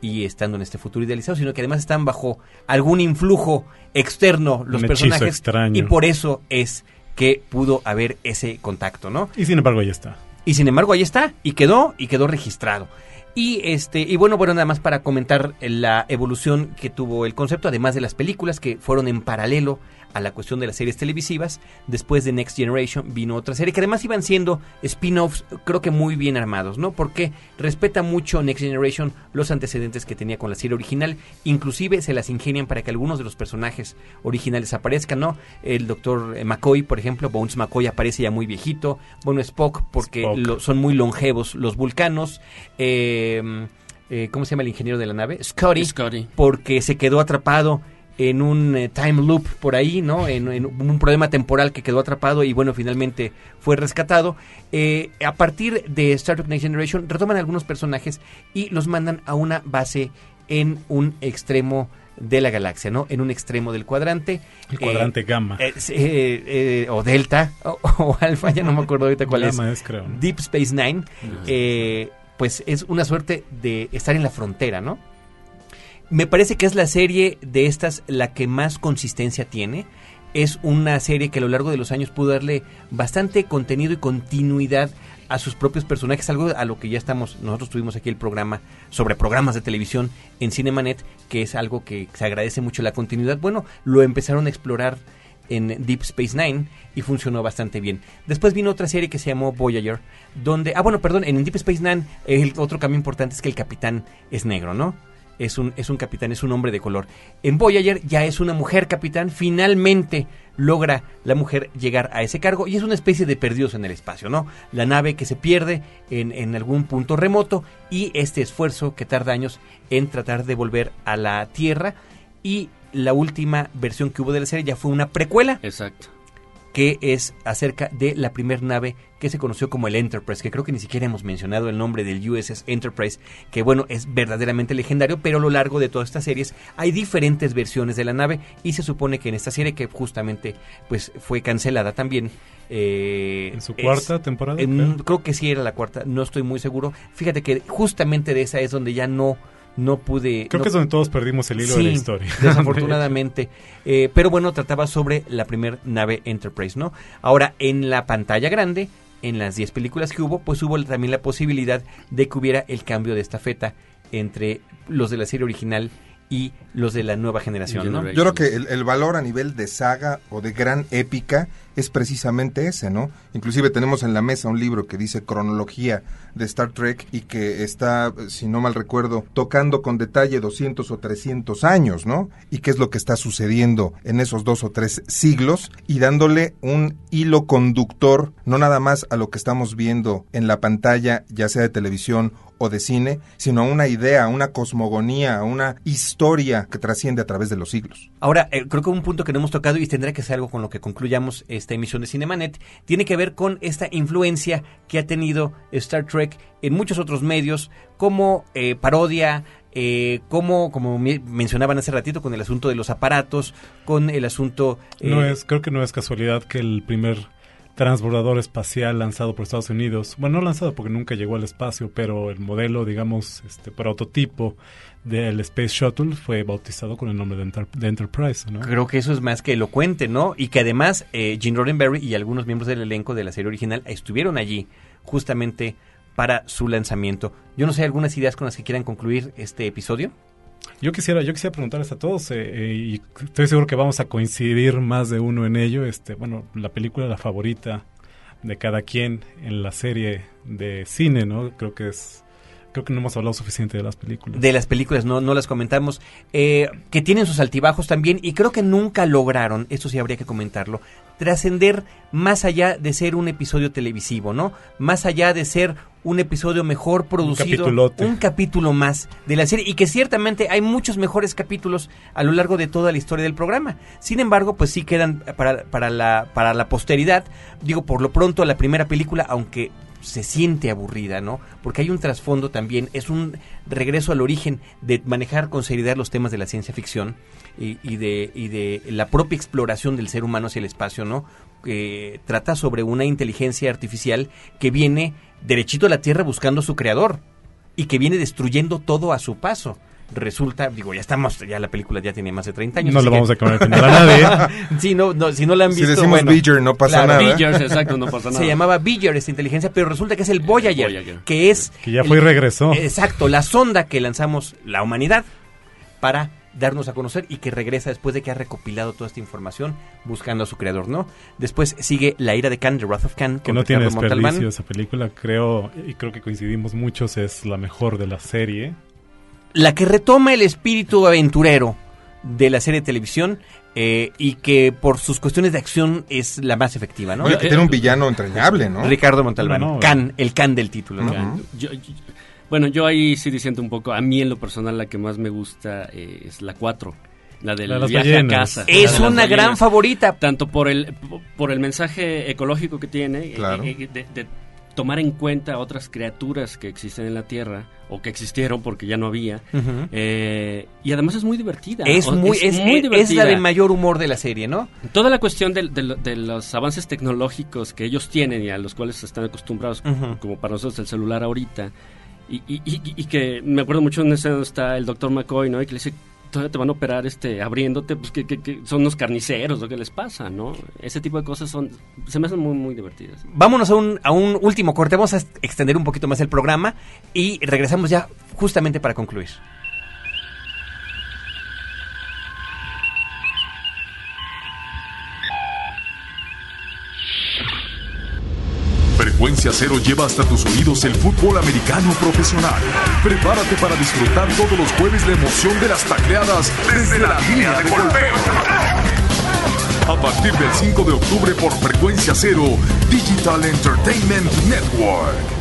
[SPEAKER 2] y estando en este futuro idealizado, sino que además están bajo algún influjo externo los
[SPEAKER 4] Un
[SPEAKER 2] personajes.
[SPEAKER 4] extraño.
[SPEAKER 2] Y por eso es que pudo haber ese contacto, ¿no?
[SPEAKER 4] Y sin embargo, ahí está.
[SPEAKER 2] Y sin embargo, ahí está, y quedó, y quedó registrado. Y este, y bueno, bueno, nada más para comentar la evolución que tuvo el concepto, además de las películas que fueron en paralelo a la cuestión de las series televisivas. Después de Next Generation vino otra serie que además iban siendo spin-offs, creo que muy bien armados, ¿no? Porque respeta mucho Next Generation los antecedentes que tenía con la serie original. Inclusive se las ingenian para que algunos de los personajes originales aparezcan, ¿no? El doctor McCoy, por ejemplo, Bones McCoy aparece ya muy viejito. Bueno, Spock, porque
[SPEAKER 4] Spock.
[SPEAKER 2] lo- son muy longevos los vulcanos. Eh, eh, ¿Cómo se llama el ingeniero de la nave? Scotty
[SPEAKER 5] Scotty.
[SPEAKER 2] porque se quedó atrapado en un eh, time loop por ahí, ¿no? En, en un problema temporal que quedó atrapado y bueno, finalmente fue rescatado. Eh, a partir de Star Trek Next Generation retoman algunos personajes y los mandan a una base en un extremo de la galaxia, ¿no? En un extremo del cuadrante.
[SPEAKER 4] El
[SPEAKER 2] Eh,
[SPEAKER 4] cuadrante gamma.
[SPEAKER 2] eh, sí, eh, eh, o delta o, o alfa, ya no me acuerdo ahorita cuál es.
[SPEAKER 4] Gamma es, creo. ¿no?
[SPEAKER 2] Deep Space Nine, eh, pues es una suerte de estar en la frontera, ¿no? Me parece que es la serie de estas la que más consistencia tiene. Es una serie que a lo largo de los años pudo darle bastante contenido y continuidad a sus propios personajes, algo a lo que ya estamos, nosotros tuvimos aquí el programa sobre programas de televisión en Cinemanet, que es algo que se agradece mucho la continuidad. Bueno, lo empezaron a explorar en Deep Space Nine y funcionó bastante bien. Después vino otra serie que se llamó Voyager, donde, ah bueno, perdón, en Deep Space Nine el otro cambio importante es que el capitán es negro, ¿no? Es un, es un capitán, es un hombre de color. En Voyager ya es una mujer capitán, finalmente logra la mujer llegar a ese cargo y es una especie de perdidos en el espacio, ¿no? La nave que se pierde en, en algún punto remoto y este esfuerzo que tarda años en tratar de volver a la Tierra y la última versión que hubo de la serie ya fue una precuela
[SPEAKER 5] Exacto.
[SPEAKER 2] Que es acerca de la primer nave que se conoció como el Enterprise, que creo que ni siquiera hemos mencionado el nombre del USS Enterprise, que bueno, es verdaderamente legendario, pero a lo largo de todas estas series hay diferentes versiones de la nave y se supone que en esta serie que justamente pues fue cancelada también eh,
[SPEAKER 4] En su
[SPEAKER 2] es-
[SPEAKER 4] cuarta temporada.
[SPEAKER 2] en-
[SPEAKER 4] creo
[SPEAKER 2] que sí era la cuarta, no estoy muy seguro. Fíjate que justamente de esa es donde ya no no pude
[SPEAKER 4] Creo
[SPEAKER 2] no-
[SPEAKER 4] que es donde todos perdimos el hilo de la historia.
[SPEAKER 2] Desafortunadamente. Eh, pero bueno, trataba sobre la primer nave Enterprise, ¿no? Ahora, en la pantalla grande, en las 10 películas que hubo, pues hubo también la posibilidad de que hubiera el cambio de estafeta entre los de la serie original y los de la nueva generación, ¿no?
[SPEAKER 6] Yo creo que el, el, valor a nivel de saga o de gran épica es precisamente ese, ¿no? Inclusive tenemos en la mesa un libro que dice cronología de Star Trek y que está, si no mal recuerdo, tocando con detalle 200 o 300 años, ¿no? Y qué es lo que está sucediendo en esos dos o tres siglos y dándole un hilo conductor, no nada más a lo que estamos viendo en la pantalla, ya sea de televisión o de cine, sino a una idea, a una cosmogonía, a una historia que trasciende a través de los siglos.
[SPEAKER 2] Ahora, eh, creo que un punto que no hemos tocado y tendrá que ser algo con lo que concluyamos esta emisión de Cinemanet, tiene que ver con esta influencia que ha tenido Star Trek en muchos otros medios como eh, parodia, eh, como, como mencionaban hace ratito, con el asunto de los aparatos, con el asunto...
[SPEAKER 4] no es, creo que no es casualidad que el primer transbordador espacial lanzado por Estados Unidos. Bueno, no lanzado porque nunca llegó al espacio, pero el modelo, digamos, este prototipo del Space Shuttle fue bautizado con el nombre de, Enterprise. ¿no?
[SPEAKER 2] Creo que eso es más que elocuente, ¿no? Y que además eh, Gene Roddenberry y algunos miembros del elenco de la serie original estuvieron allí justamente para su lanzamiento. Yo no sé, algunas ideas con las que quieran concluir este episodio.
[SPEAKER 4] Yo quisiera, yo quisiera preguntarles a todos, eh, eh, y estoy seguro que vamos a coincidir más de uno en ello. Este, bueno, la película, la favorita de cada quien en la serie de cine, ¿no? Creo que es creo que no hemos hablado suficiente de las películas.
[SPEAKER 2] De las películas, no, no las comentamos, eh, que tienen sus altibajos también y creo que nunca lograron, esto sí habría que comentarlo, trascender más allá de ser un episodio televisivo, ¿no? Más allá de ser un episodio mejor producido, un, capítulo más de la serie y que ciertamente hay muchos mejores capítulos a lo largo de toda la historia del programa. Sin embargo, pues sí quedan para, para, la, para la posteridad. Digo, por lo pronto la primera película, aunque se siente aburrida, ¿no? Porque hay un trasfondo también, es un regreso al origen de manejar con seriedad los temas de la ciencia ficción y, y de, y de la propia exploración del ser humano hacia el espacio, ¿no? Que trata sobre una inteligencia artificial que viene derechito a la Tierra buscando a su creador y que viene destruyendo todo a su paso resulta, digo, ya estamos, ya la película ya tiene más de 30 años.
[SPEAKER 4] No le vamos a comer a nadie.
[SPEAKER 2] sí, no, no, si no la han visto.
[SPEAKER 6] Si decimos bueno, no pasa nada.
[SPEAKER 5] exacto, no pasa nada.
[SPEAKER 2] Se llamaba Beeger esta inteligencia, pero resulta que es el Voyager, que es.
[SPEAKER 4] Que ya fue y regresó.
[SPEAKER 2] Exacto, la sonda que lanzamos la humanidad para darnos a conocer y que regresa después de que ha recopilado toda esta información buscando a su creador, ¿no? Después sigue La ira de Khan, The Wrath of Khan.
[SPEAKER 4] Que no tiene desperdicio esa película, creo, y creo que coincidimos muchos, es la mejor de la serie
[SPEAKER 2] la que retoma el espíritu aventurero de la serie de televisión eh, y que por sus cuestiones de acción es la más efectiva, ¿no?
[SPEAKER 6] Oye, que tiene un villano entrañable, ¿no?
[SPEAKER 2] Ricardo Montalbán, Can, el Can del título.
[SPEAKER 5] Bueno, yo ahí sí diciendo un poco, a mí en lo personal la que más me gusta eh, es la 4. La del la viaje a casa.
[SPEAKER 2] Es una gran favorita.
[SPEAKER 5] Tanto por el, por el mensaje ecológico que tiene, eh, de tomar en cuenta otras criaturas que existen en la Tierra o que existieron porque ya no había eh, y además es muy divertida
[SPEAKER 2] es muy es, muy divertida. es la de mayor humor de la serie no
[SPEAKER 5] toda la cuestión de, de, los avances tecnológicos que ellos tienen y a los cuales están acostumbrados como para nosotros el celular ahorita y, y, y, que me acuerdo mucho en ese está el doctor McCoy no y que le dice todavía te van a operar este abriéndote, pues que, son unos carniceros, lo que les pasa, ¿no? Ese tipo de cosas son se me hacen muy muy divertidas.
[SPEAKER 2] Vámonos a un, a un último corte, vamos a extender un poquito más el programa y regresamos ya justamente para concluir.
[SPEAKER 8] Frecuencia Cero lleva hasta tus oídos el fútbol americano profesional. Prepárate para disfrutar todos los jueves la emoción de las tacleadas desde la línea de golpeo. A partir del 5 de octubre por Frecuencia Cero, Digital Entertainment Network.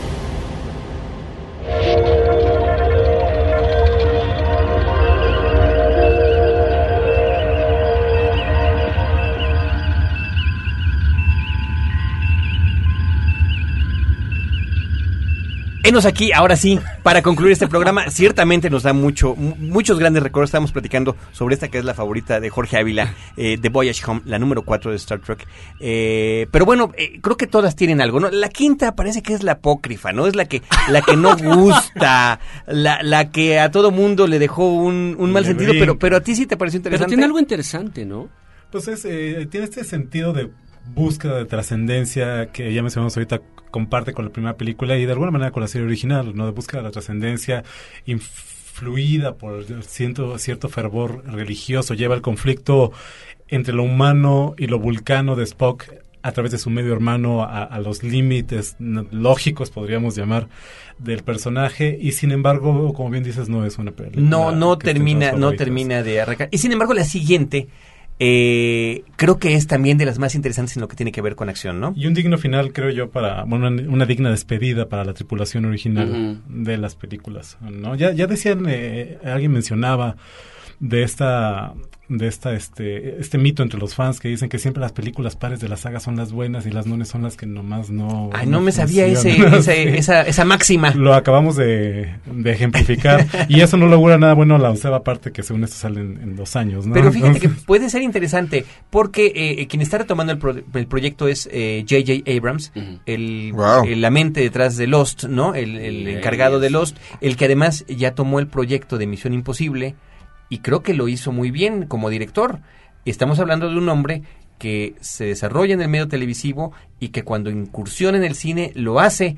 [SPEAKER 2] Enos aquí, ahora sí, para concluir este programa. Ciertamente nos da mucho, muchos grandes recuerdos. Estamos platicando sobre esta que es la favorita de Jorge Ávila, eh, The Voyage Home, la número 4 de Star Trek. Eh, pero bueno, eh, creo que todas tienen algo, ¿no? La quinta parece que es la apócrifa, ¿no? Es la que, la que no gusta, la, la que a todo mundo le dejó un, mal sentido, pero, pero a ti sí te pareció interesante.
[SPEAKER 5] Pero tiene algo interesante, ¿no?
[SPEAKER 4] Pues es, tiene este sentido de búsqueda de trascendencia que ya mencionamos ahorita comparte con la primera película y de alguna manera con la serie original, ¿no? De búsqueda de la trascendencia, fluida por cierto, cierto fervor religioso, lleva el conflicto entre lo humano y lo vulcano de Spock a través de su medio hermano a, los límites lógicos, podríamos llamar, del personaje y sin embargo, como bien dices, no es una película.
[SPEAKER 2] No, no termina, no termina de arrancar. Y sin embargo, la siguiente eh, creo que es también de las más interesantes en lo que tiene que ver con acción, ¿no?
[SPEAKER 4] Y un digno final, creo yo, para bueno, una, digna despedida para la tripulación original de las películas, ¿no? Ya, ya decían, eh, alguien mencionaba de esta de esta este este mito entre los fans que dicen que siempre las películas pares de la saga son las buenas y las nones son las que nomás no
[SPEAKER 2] ay no, me sabía ese, esa, esa máxima.
[SPEAKER 4] Lo acabamos de, ejemplificar. Y eso no logra nada bueno la onceava parte que según esto sale en, dos años ¿no?
[SPEAKER 2] pero fíjate que puede ser interesante porque eh, quien está retomando el, el proyecto es J.J. Eh, Abrams el, la mente detrás de Lost no el, el encargado de Lost el que además ya tomó el proyecto de Misión Imposible y creo que lo hizo muy bien como director. Estamos hablando de un hombre que se desarrolla en el medio televisivo y que cuando incursiona en el cine lo hace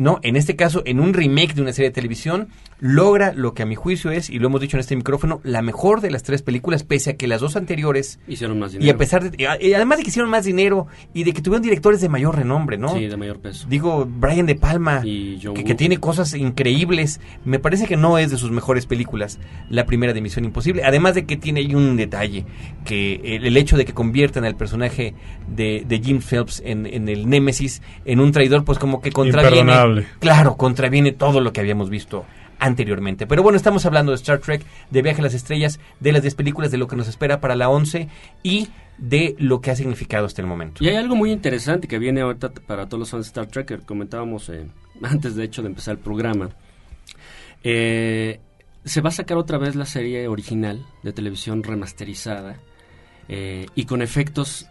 [SPEAKER 2] ¿no? En este caso, en un remake de una serie de televisión, logra lo que a mi juicio es, y lo hemos dicho en este micrófono, la mejor de las tres películas, pese a que las dos anteriores
[SPEAKER 5] hicieron más dinero.
[SPEAKER 2] Y a pesar de, y además de que hicieron más dinero y de que tuvieron directores de mayor renombre, ¿no?
[SPEAKER 5] Sí, de mayor peso.
[SPEAKER 2] Digo, Brian De Palma, que, tiene cosas increíbles. Me parece que no es de sus mejores películas, la primera de Misión Imposible. Además de que tiene ahí un detalle, que el, hecho de que conviertan al personaje de, de Jim Phelps en, en el Némesis en un traidor, pues como que contraviene Claro, contraviene todo lo que habíamos visto anteriormente. Pero bueno, estamos hablando de Star Trek, de Viaje a las Estrellas, de las 10 películas, de lo que nos espera para la 11 y de lo que ha significado hasta el momento.
[SPEAKER 5] Y hay algo muy interesante que viene ahorita para todos los fans de Star Trek, que comentábamos eh, antes de hecho de empezar el programa. Eh, se va a sacar otra vez la serie original de televisión remasterizada eh, y con efectos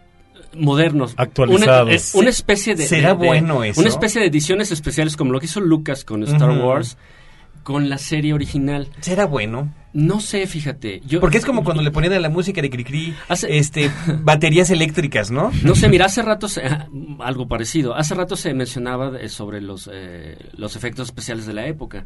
[SPEAKER 5] modernos.
[SPEAKER 4] Actualizados.
[SPEAKER 5] Una, especie de...
[SPEAKER 2] ¿Será bueno eso?
[SPEAKER 5] Una especie de ediciones especiales como lo que hizo Lucas con Star Wars, con la serie original.
[SPEAKER 2] ¿Será bueno?
[SPEAKER 5] No sé, fíjate.
[SPEAKER 2] Yo, Porque es como cuando le ponían a la música de Cricri este, baterías eléctricas, ¿no?
[SPEAKER 5] No sé, mira, hace rato, algo parecido, hace rato se mencionaba sobre los, eh, los efectos especiales de la época.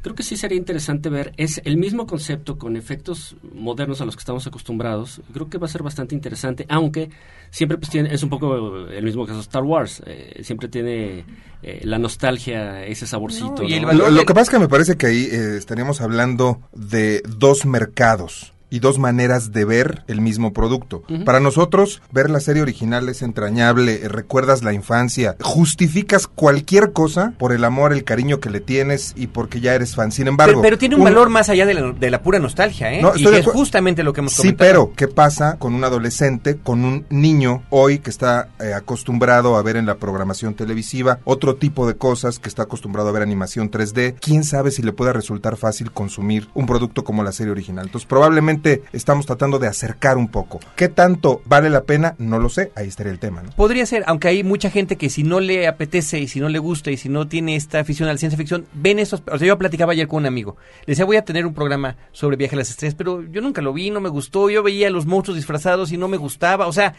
[SPEAKER 5] Creo que sí sería interesante ver, es el mismo concepto con efectos modernos a los que estamos acostumbrados. Creo que va a ser bastante interesante, aunque siempre pues tiene, es un poco el mismo caso Star Wars. Eh, siempre tiene eh, la nostalgia, ese saborcito.
[SPEAKER 6] lo, que pasa es que me parece que ahí estaríamos hablando de dos mercados y dos maneras de ver el mismo producto. Para nosotros, ver la serie original es entrañable, eh, recuerdas la infancia, justificas cualquier cosa por el amor, el cariño que le tienes y porque ya eres fan. Sin embargo...
[SPEAKER 2] Pero, tiene un, valor más allá de la, pura nostalgia, ¿eh? y es justamente lo que hemos
[SPEAKER 6] comentado. Sí, pero ¿qué pasa con un adolescente, con un niño hoy que está eh, acostumbrado a ver en la programación televisiva otro tipo de cosas, que está acostumbrado a ver animación 3D? ¿Quién sabe si le pueda resultar fácil consumir un producto como la serie original? Entonces, probablemente estamos tratando de acercar un poco. ¿Qué tanto vale la pena? No lo sé, ahí estaría el tema.
[SPEAKER 2] Podría ser, aunque hay mucha gente que si no le apetece y si no le gusta y si no tiene esta afición a la ciencia ficción, ven esos... O sea, yo platicaba ayer con un amigo, le decía voy a tener un programa sobre viaje a las estrellas, pero yo nunca lo vi, no me gustó, yo veía a los monstruos disfrazados y no me gustaba, o sea...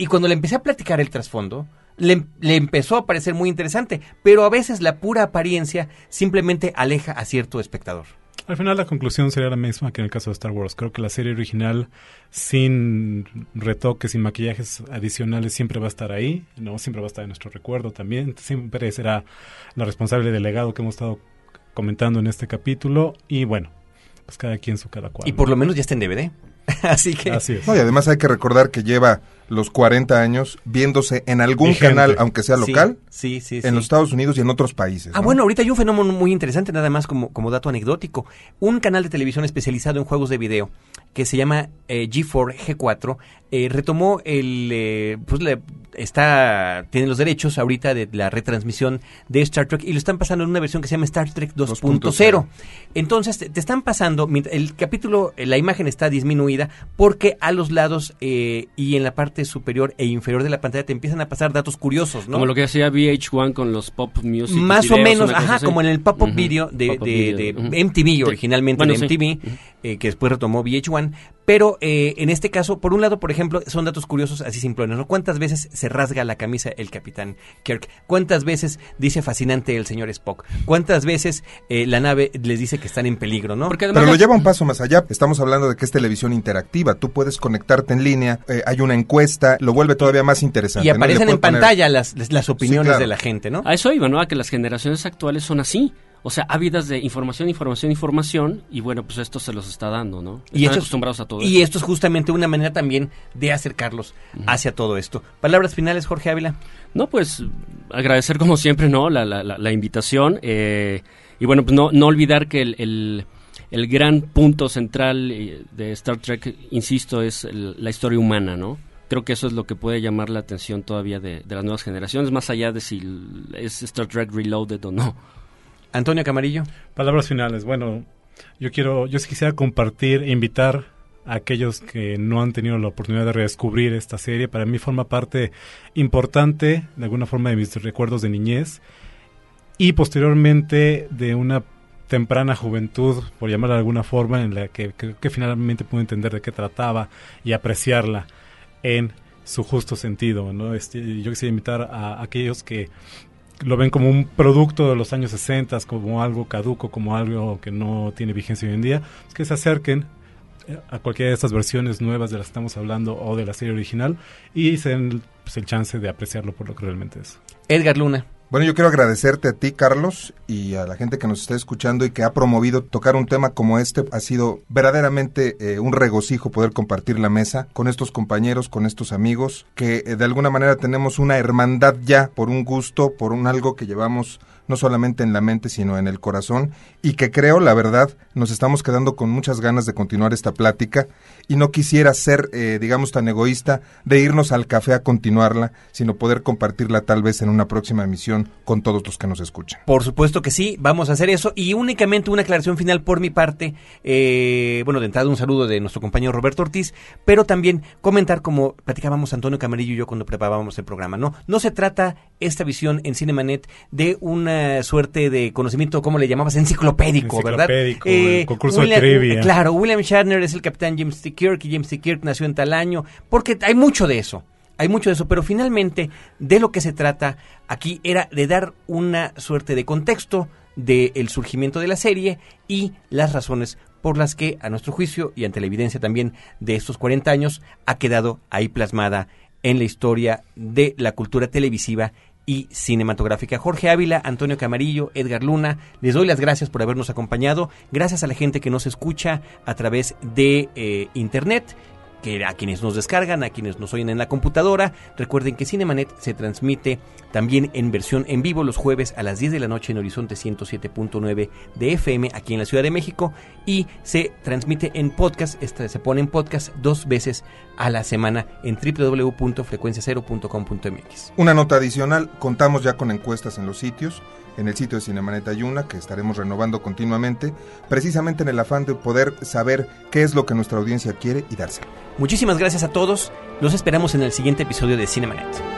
[SPEAKER 2] Y cuando le empecé a platicar el trasfondo, le, le, empezó a parecer muy interesante, pero a veces la pura apariencia simplemente aleja a cierto espectador.
[SPEAKER 4] Al final la conclusión sería la misma que en el caso de Star Wars. Creo que la serie original, sin retoques, sin maquillajes adicionales, siempre va a estar ahí, ¿no? Siempre va a estar en nuestro recuerdo también. Siempre será la responsable del legado que hemos estado comentando en este capítulo. Y bueno, pues cada quien su cada cual.
[SPEAKER 2] Y por lo menos ya está en DVD. Así que.
[SPEAKER 4] Así es.
[SPEAKER 6] y además hay que recordar que lleva los 40 años viéndose en algún canal, aunque sea local,
[SPEAKER 2] sí, sí,
[SPEAKER 6] en los Estados Unidos y en otros países.
[SPEAKER 2] Ah, bueno, ahorita hay un fenómeno muy interesante, nada más como, como dato anecdótico. Un canal de televisión especializado en juegos de video que se llama eh, G4, G4, eh, retomó el, eh, pues le, está, tiene los derechos ahorita de la retransmisión de Star Trek y lo están pasando en una versión que se llama Star Trek 2.0. Entonces te, están pasando, el capítulo, la imagen está disminuida porque a los lados y en la parte superior e inferior de la pantalla te empiezan a pasar datos curiosos, ¿no?
[SPEAKER 5] Como lo que hacía VH1 con los pop music.
[SPEAKER 2] Más o menos, ajá, como en el pop-up video de, MTV, originalmente de MTV, eh, que después retomó VH1, Pero eh, en este caso, por un lado, por ejemplo, son datos curiosos así simplones, ¿no? ¿Cuántas veces se rasga la camisa el capitán Kirk? ¿Cuántas veces dice fascinante el señor Spock? ¿Cuántas veces eh, la nave les dice que están en peligro, no?
[SPEAKER 5] Porque además
[SPEAKER 6] Pero lo lleva un paso más allá. Estamos hablando de que es televisión interactiva. Tú puedes conectarte en línea, eh, hay una encuesta, lo vuelve todavía más interesante.
[SPEAKER 2] y aparecen en
[SPEAKER 6] poner-
[SPEAKER 2] pantalla las, las opiniones
[SPEAKER 6] claro.
[SPEAKER 2] de la gente, ¿no?
[SPEAKER 5] A eso iba, ¿no? A que las generaciones actuales son así. O sea, ávidas de información, información, información. Y bueno, pues esto se los está dando, ¿no? Están
[SPEAKER 2] Y esto, es-
[SPEAKER 5] acostumbrados a todo
[SPEAKER 2] y esto es justamente una manera también de acercarlos hacia todo esto. Palabras finales, Jorge Ávila.
[SPEAKER 5] No, pues agradecer como siempre, ¿no? La, la, la, la invitación. eh, y bueno, pues no, no olvidar que el, el, el gran punto central eh, de Star Trek, insisto, es el- la historia humana, ¿no? Creo que eso es lo que puede llamar la atención todavía de, de las nuevas generaciones, más allá de si es Star Trek Reloaded o no.
[SPEAKER 2] Antonio Camarillo.
[SPEAKER 4] Palabras finales. Bueno, yo quiero, yo quisiera compartir e invitar a aquellos que no han tenido la oportunidad de redescubrir esta serie. Para mí forma parte importante, de alguna forma, de mis recuerdos de niñez y posteriormente de una temprana juventud, por llamarla de alguna forma, en la que creo que finalmente pude entender de qué trataba y apreciarla en su justo sentido. ¿no? Este, yo quisiera invitar a aquellos que lo ven como un producto de los años 60, como algo caduco, como algo que no tiene vigencia hoy en día, pues que se acerquen eh, a cualquiera de estas versiones nuevas de las que estamos hablando o de la serie original y se den pues, el chance de apreciarlo por lo que realmente es.
[SPEAKER 2] Edgar Luna.
[SPEAKER 6] Bueno, yo quiero agradecerte a ti, Carlos, y a la gente que nos está escuchando y que ha promovido tocar un tema como este. Ha sido verdaderamente eh, un regocijo poder compartir la mesa con estos compañeros, con estos amigos, que eh, de alguna manera tenemos una hermandad ya por un gusto, por un algo que llevamos no solamente en la mente, sino en el corazón, y que creo, la verdad, nos estamos quedando con muchas ganas de continuar esta plática, y no quisiera ser, eh, digamos, tan egoísta de irnos al café a continuarla, sino poder compartirla tal vez en una próxima emisión con todos los que nos escuchan.
[SPEAKER 2] Por supuesto que sí, vamos a hacer eso. Y únicamente una aclaración final por mi parte. eh, bueno, de entrada un saludo de nuestro compañero Roberto Ortiz, pero también comentar como platicábamos Antonio Camarillo y yo cuando preparábamos el programa. No, no se trata esta visión en Cinemanet de una suerte de conocimiento, ¿cómo le llamabas? Enciclopédico, ¿verdad? Eh,
[SPEAKER 4] concurso de trivia.
[SPEAKER 2] Claro, William Shatner es el capitán James T. Kirk y James T. Kirk nació en tal año, porque hay mucho de eso. Hay mucho de eso, pero finalmente de lo que se trata aquí era de dar una suerte de contexto del surgimiento de la serie y las razones por las que, a nuestro juicio y ante la evidencia también de estos 40 años, ha quedado ahí plasmada en la historia de la cultura televisiva y cinematográfica. Jorge Ávila, Antonio Camarillo, Edgar Luna, les doy las gracias por habernos acompañado. Gracias a la gente que nos escucha a través de eh, Internet que a quienes nos descargan, a quienes nos oyen en la computadora. Recuerden que Cinemanet se transmite también en versión en vivo los jueves a las 10 de la noche en Horizonte 107.9 de FM aquí en la Ciudad de México y se transmite en podcast, este, se pone en podcast dos veces a la semana en www.frecuenciacero.com.mx.
[SPEAKER 6] Una nota adicional, contamos ya con encuestas en los sitios, en el sitio de Cinemanet Ayuna, que estaremos renovando continuamente, precisamente en el afán de poder saber qué es lo que nuestra audiencia quiere y dárselo.
[SPEAKER 2] Muchísimas gracias a todos, los esperamos en el siguiente episodio de Cinemanet.